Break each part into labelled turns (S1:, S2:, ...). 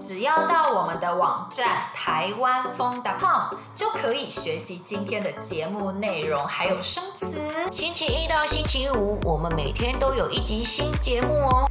S1: 只要到我们的网站台湾风 .com 就可以学习今天的节目内容，还有生词。
S2: 星期一到星期五，我们每天都有一集新节目哦。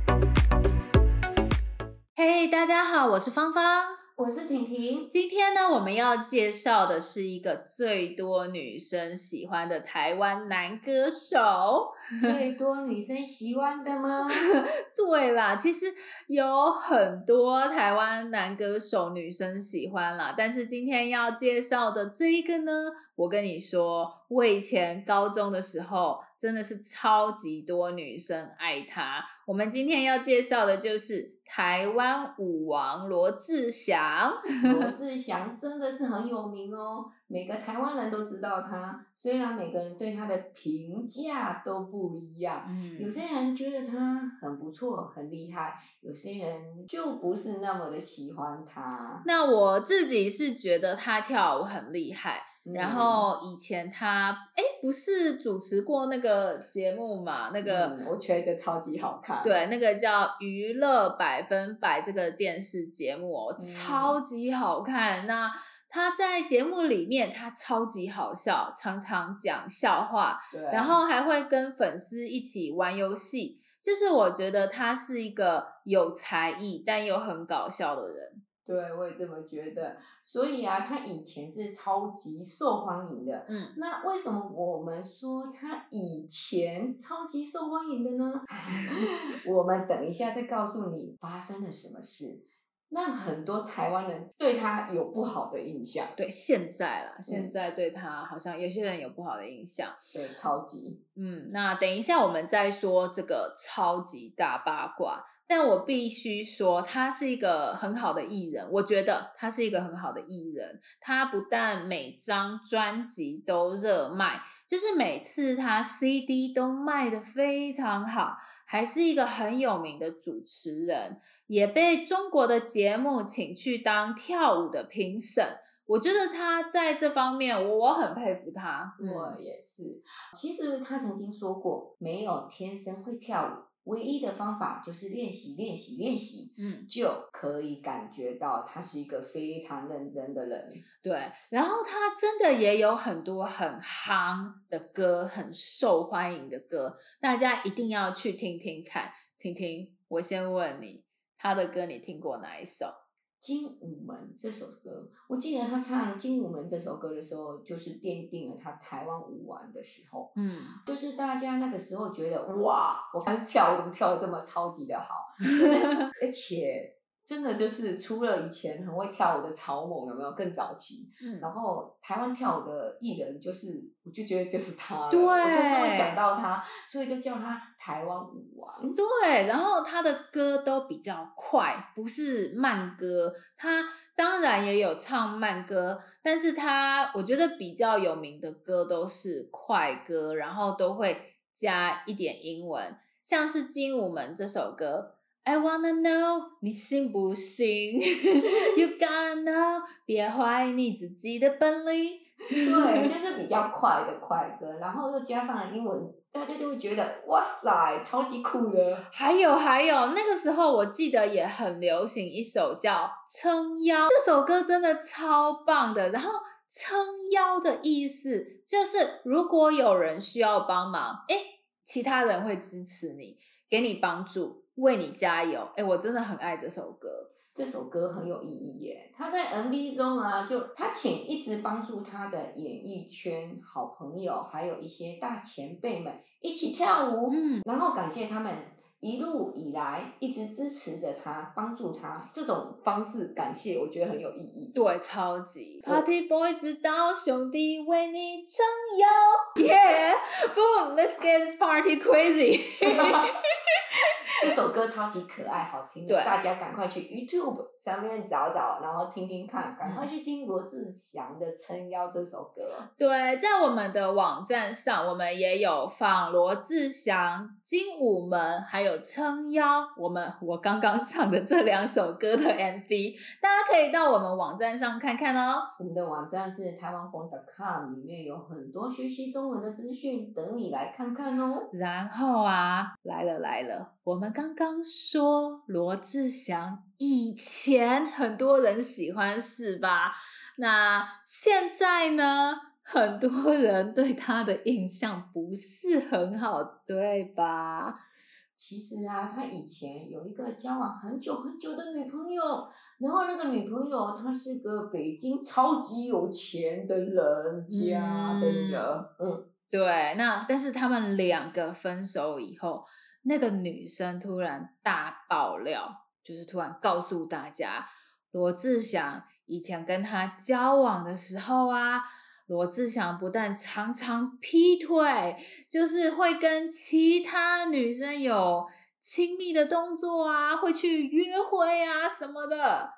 S1: 嘿，hey, 大家好，我是芳芳。
S2: 我是婷婷，
S1: 今天呢，我们要介绍的是一个最多女生喜欢的台湾男歌手。
S2: 最多女生喜欢的吗？
S1: 对啦，其实有很多台湾男歌手女生喜欢啦，但是今天要介绍的这一个呢，我跟你说，我以前高中的时候真的是超级多女生爱他。我们今天要介绍的就是。台湾舞王罗志祥，
S2: 罗志祥真的是很有名哦，每个台湾人都知道他。虽然每个人对他的评价都不一样，嗯，有些人觉得他很不错、很厉害，有些人就不是那么的喜欢他。
S1: 那我自己是觉得他跳舞很厉害。然后以前他哎，不是主持过那个节目嘛？那个、
S2: 嗯、我觉得超级好看。
S1: 对，那个叫《娱乐百分百》这个电视节目哦，嗯、超级好看。那他在节目里面，他超级好笑，常常讲笑话，对然后还会跟粉丝一起玩游戏。就是我觉得他是一个有才艺但又很搞笑的人。
S2: 对，我也这么觉得。所以啊，他以前是超级受欢迎的。嗯，那为什么我们说他以前超级受欢迎的呢？我们等一下再告诉你发生了什么事，让很多台湾人对他有不好的印象。
S1: 对，现在啦，现在对他好像有些人有不好的印象。
S2: 对，超级。
S1: 嗯，那等一下我们再说这个超级大八卦。但我必须说，他是一个很好的艺人。我觉得他是一个很好的艺人。他不但每张专辑都热卖，就是每次他 CD 都卖的非常好，还是一个很有名的主持人，也被中国的节目请去当跳舞的评审。我觉得他在这方面，我很佩服他。
S2: 我也是。其实他曾经说过，没有天生会跳舞。唯一的方法就是练习，练习，练习，嗯，就可以感觉到他是一个非常认真的人。
S1: 对，然后他真的也有很多很夯的歌，很受欢迎的歌，大家一定要去听听看，听听。我先问你，他的歌你听过哪一首？
S2: 《精武门》这首歌，我记得他唱《精武门》这首歌的时候，就是奠定了他台湾舞王的时候。嗯，就是大家那个时候觉得，哇，我看跳舞怎么跳的这么超级的好，而且。真的就是除了以前很会跳舞的草蜢，有没有更早期？嗯，然后台湾跳舞的艺人就是，我就觉得就是他，对，我就是会想到他，所以就叫他台湾舞王。
S1: 对，然后他的歌都比较快，不是慢歌。他当然也有唱慢歌，但是他我觉得比较有名的歌都是快歌，然后都会加一点英文，像是《精武门》这首歌。I wanna know，你信不信？You gotta know，别怀疑你自己的本领。
S2: 对，就是比较快的快歌，然后又加上了英文，大家就会觉得哇塞，超级酷的。
S1: 还有还有，那个时候我记得也很流行一首叫《撑腰》，这首歌真的超棒的。然后撑腰的意思就是，如果有人需要帮忙，诶，其他人会支持你，给你帮助。为你加油！哎，我真的很爱这首歌，
S2: 这首歌很有意义耶。他在 MV 中啊，就他请一直帮助他的演艺圈好朋友，还有一些大前辈们一起跳舞，嗯，然后感谢他们。一路以来一直支持着他，帮助他，这种方式感谢，我觉得很有意义。
S1: 对，超级。Party boy 知道兄弟为你撑腰，Yeah，Boom，Let's get this party crazy。
S2: 这首歌超级可爱，好听的，对大家赶快去 YouTube 上面找找，然后听听看，赶快去听罗志祥的《撑腰》这首歌。
S1: 对，在我们的网站上，我们也有放罗志祥《精武门》，还有《撑腰》，我们我刚刚唱的这两首歌的 MV，大家可以到我们网站上看看哦。
S2: 我们的网站是台湾风 .com，里面有很多学习中文的资讯，等你来看看哦。
S1: 然后啊，来了来了。我们刚刚说罗志祥以前很多人喜欢是吧？那现在呢？很多人对他的印象不是很好，对吧？
S2: 其实啊，他以前有一个交往很久很久的女朋友，然后那个女朋友她是个北京超级有钱的人家的人，嗯，嗯
S1: 对。那但是他们两个分手以后，那个女生突然大爆料，就是突然告诉大家，罗志祥以前跟他交往的时候啊。罗志祥不但常常劈腿，就是会跟其他女生有亲密的动作啊，会去约会啊什么的。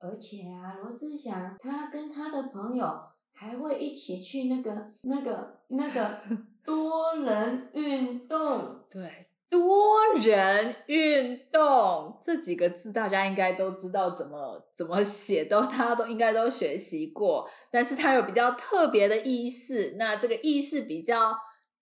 S2: 而且啊，罗志祥他跟他的朋友还会一起去那个、那个、那个 多人运动。
S1: 对。多人运动这几个字，大家应该都知道怎么怎么写，都大家都应该都学习过。但是它有比较特别的意思，那这个意思比较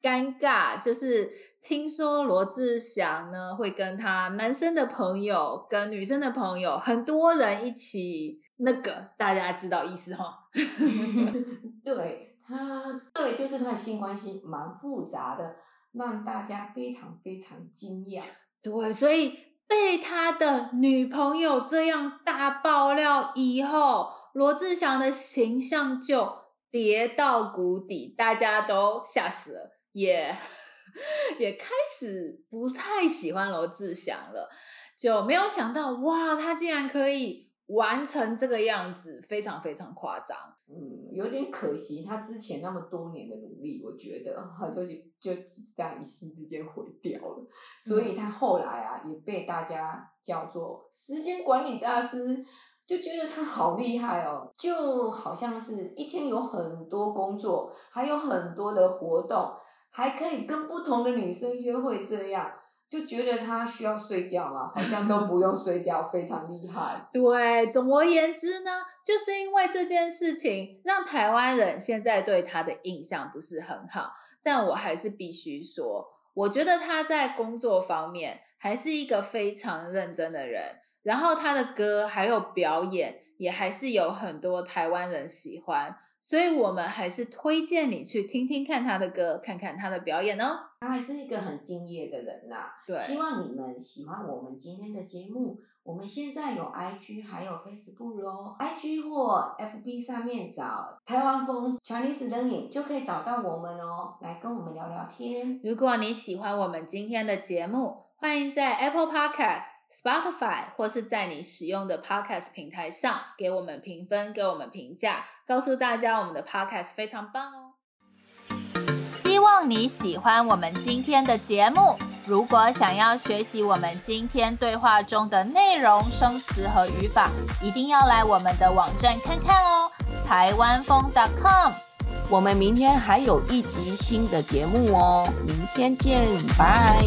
S1: 尴尬，就是听说罗志祥呢会跟他男生的朋友跟女生的朋友很多人一起那个，大家知道意思哈？
S2: 对他，对，就是他的性关系蛮复杂的。让大家非常非常惊讶，
S1: 对，所以被他的女朋友这样大爆料以后，罗志祥的形象就跌到谷底，大家都吓死了，也 也开始不太喜欢罗志祥了，就没有想到哇，他竟然可以完成这个样子，非常非常夸张。
S2: 嗯，有点可惜，他之前那么多年的努力，我觉得他就就这样一夕之间毁掉了。所以他后来啊，也被大家叫做时间管理大师，就觉得他好厉害哦，就好像是一天有很多工作，还有很多的活动，还可以跟不同的女生约会这样。就觉得他需要睡觉嘛，好像都不用 睡觉，非常厉害。
S1: 对，总而言之呢，就是因为这件事情，让台湾人现在对他的印象不是很好。但我还是必须说，我觉得他在工作方面还是一个非常认真的人。然后他的歌还有表演，也还是有很多台湾人喜欢。所以我们还是推荐你去听听看他的歌，看看他的表演哦。
S2: 他还是一个很敬业的人呐、啊。
S1: 对，
S2: 希望你们喜欢我们今天的节目。我们现在有 IG 还有 Facebook 哦，IG 或 FB 上面找台湾风 Chinese Learning 就可以找到我们哦，来跟我们聊聊天。
S1: 如果你喜欢我们今天的节目，欢迎在 Apple Podcast、Spotify 或是在你使用的 Podcast 平台上给我们评分、给我们评价，告诉大家我们的 Podcast 非常棒哦。希望你喜欢我们今天的节目。如果想要学习我们今天对话中的内容、生词和语法，一定要来我们的网站看看哦，台湾风 .com。
S2: 我们明天还有一集新的节目哦，明天见，拜。